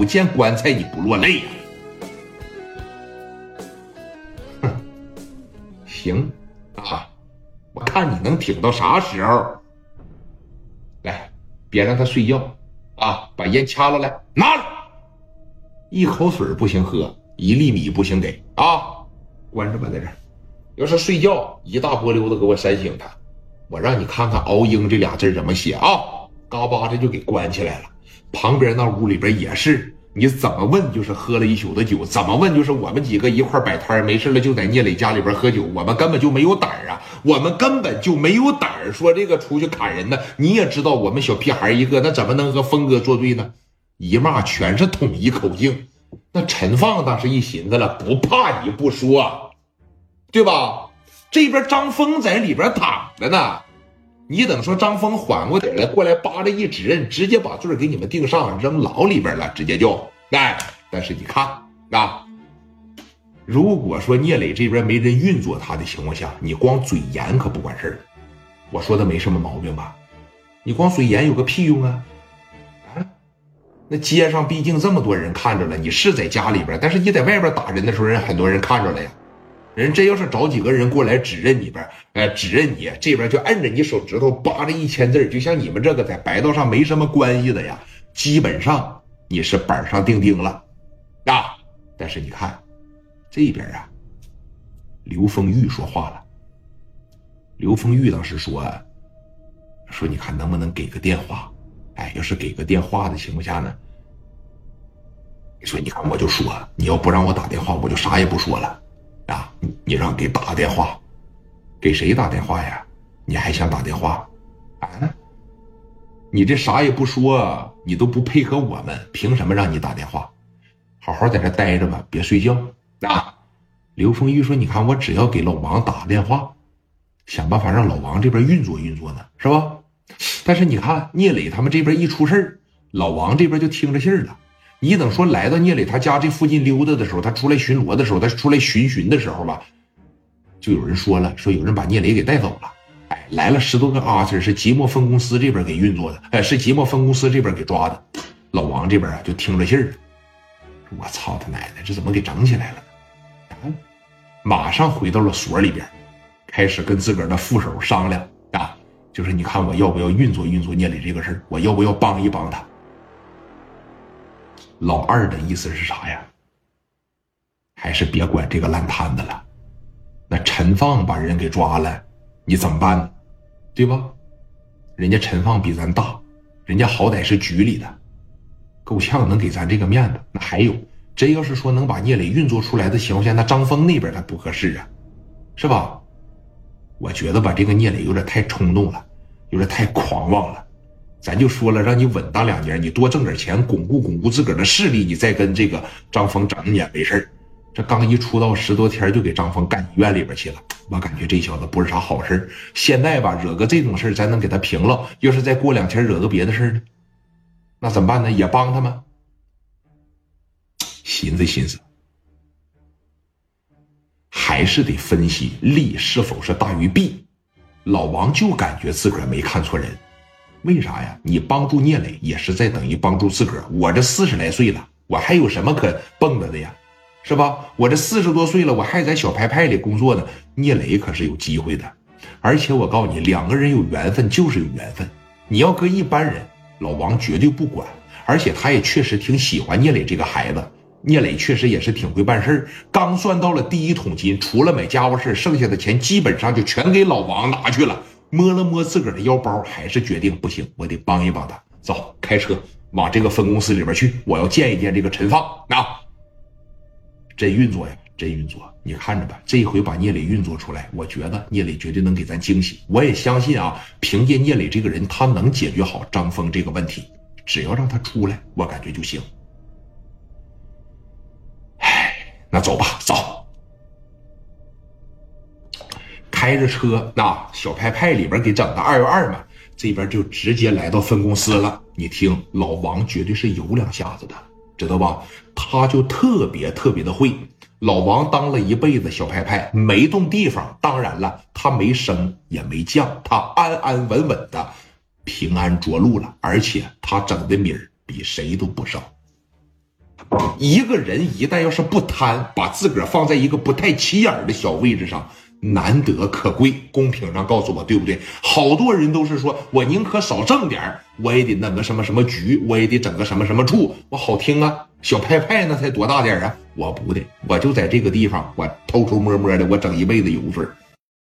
不见棺材你不落泪呀？哼，行啊，我看你能挺到啥时候。来，别让他睡觉啊！把烟掐了来，拿来。一口水不行喝，一粒米不行给啊！关着吧，在这。要是睡觉，一大波溜子给我扇醒他。我让你看看“熬鹰”这俩字怎么写啊！嘎巴的就给关起来了。旁边那屋里边也是，你怎么问就是喝了一宿的酒，怎么问就是我们几个一块摆摊没事了就在聂磊家里边喝酒，我们根本就没有胆啊，我们根本就没有胆说这个出去砍人呢。你也知道我们小屁孩一个，那怎么能和峰哥作对呢？一骂全是统一口径。那陈放当时一寻思了，不怕你不说，对吧？这边张峰在里边躺着呢。你等说张峰缓过点来，过来扒拉一指认，直接把罪给你们定上，扔牢里边了，直接就哎。但是你看啊，如果说聂磊这边没人运作他的情况下，你光嘴严可不管事儿。我说的没什么毛病吧？你光嘴严有个屁用啊？啊？那街上毕竟这么多人看着了，你是在家里边，但是你在外边打人的时候，人很多人看着了呀。人真要是找几个人过来指认你边，哎，指认你这边就摁着你手指头扒着一千字，就像你们这个在白道上没什么关系的呀，基本上你是板上钉钉了啊。但是你看这边啊，刘丰玉说话了。刘丰玉当时说说，你看能不能给个电话？哎，要是给个电话的情况下呢，你说你看我就说，你要不让我打电话，我就啥也不说了。你让给打电话，给谁打电话呀？你还想打电话？啊？你这啥也不说，你都不配合我们，凭什么让你打电话？好好在这待着吧，别睡觉啊！刘丰玉说：“你看，我只要给老王打个电话，想办法让老王这边运作运作呢，是吧？但是你看，聂磊他们这边一出事老王这边就听着信儿了。”你等说来到聂磊他家这附近溜达的时候，他出来巡逻的时候，他出来巡巡的时候吧，就有人说了，说有人把聂磊给带走了。哎，来了十多个阿 Sir，是即墨分公司这边给运作的，哎，是即墨分公司这边给抓的。老王这边啊，就听着信儿，我操他奶奶，这怎么给整起来了呢？马上回到了所里边，开始跟自个儿的副手商量啊，就是你看我要不要运作运作聂磊这个事儿，我要不要帮一帮他？老二的意思是啥呀？还是别管这个烂摊子了。那陈放把人给抓了，你怎么办呢？对吧？人家陈放比咱大，人家好歹是局里的，够呛能给咱这个面子。那还有，真要是说能把聂磊运作出来的情况下，那张峰那边他不合适啊，是吧？我觉得吧，这个聂磊有点太冲动了，有点太狂妄了。咱就说了，让你稳当两年，你多挣点钱，巩固巩固自个儿的势力，你再跟这个张峰整也没事这刚一出道十多天，就给张峰干医院里边去了。我感觉这小子不是啥好事现在吧，惹个这种事咱能给他平了。要是再过两天惹个别的事呢，那怎么办呢？也帮他吗？寻思寻思，还是得分析利是否是大于弊。老王就感觉自个儿没看错人。为啥呀？你帮助聂磊也是在等于帮助自个儿。我这四十来岁了，我还有什么可蹦跶的呀？是吧？我这四十多岁了，我还在小牌派里工作呢。聂磊可是有机会的，而且我告诉你，两个人有缘分就是有缘分。你要搁一般人，老王绝对不管。而且他也确实挺喜欢聂磊这个孩子。聂磊确实也是挺会办事刚算到了第一桶金，除了买家伙事剩下的钱基本上就全给老王拿去了。摸了摸自个儿的腰包，还是决定不行，我得帮一帮他。走，开车往这个分公司里边去，我要见一见这个陈放。啊，真运作呀，真运作！你看着吧，这一回把聂磊运作出来，我觉得聂磊绝对能给咱惊喜。我也相信啊，凭借聂磊这个人，他能解决好张峰这个问题。只要让他出来，我感觉就行。哎，那走吧，走。开着车，那小派派里边给整的二月二嘛，这边就直接来到分公司了。你听，老王绝对是有两下子的，知道吧？他就特别特别的会。老王当了一辈子小派派，没动地方。当然了，他没升也没降，他安安稳稳的平安着陆了。而且他整的米儿比谁都不少。一个人一旦要是不贪，把自个儿放在一个不太起眼的小位置上，难得可贵。公屏上告诉我对不对？好多人都是说我宁可少挣点我也得弄个什么什么局，我也得整个什么什么处，我好听啊。小派派那才多大点啊？我不的，我就在这个地方，我偷偷摸摸的，我整一辈子油水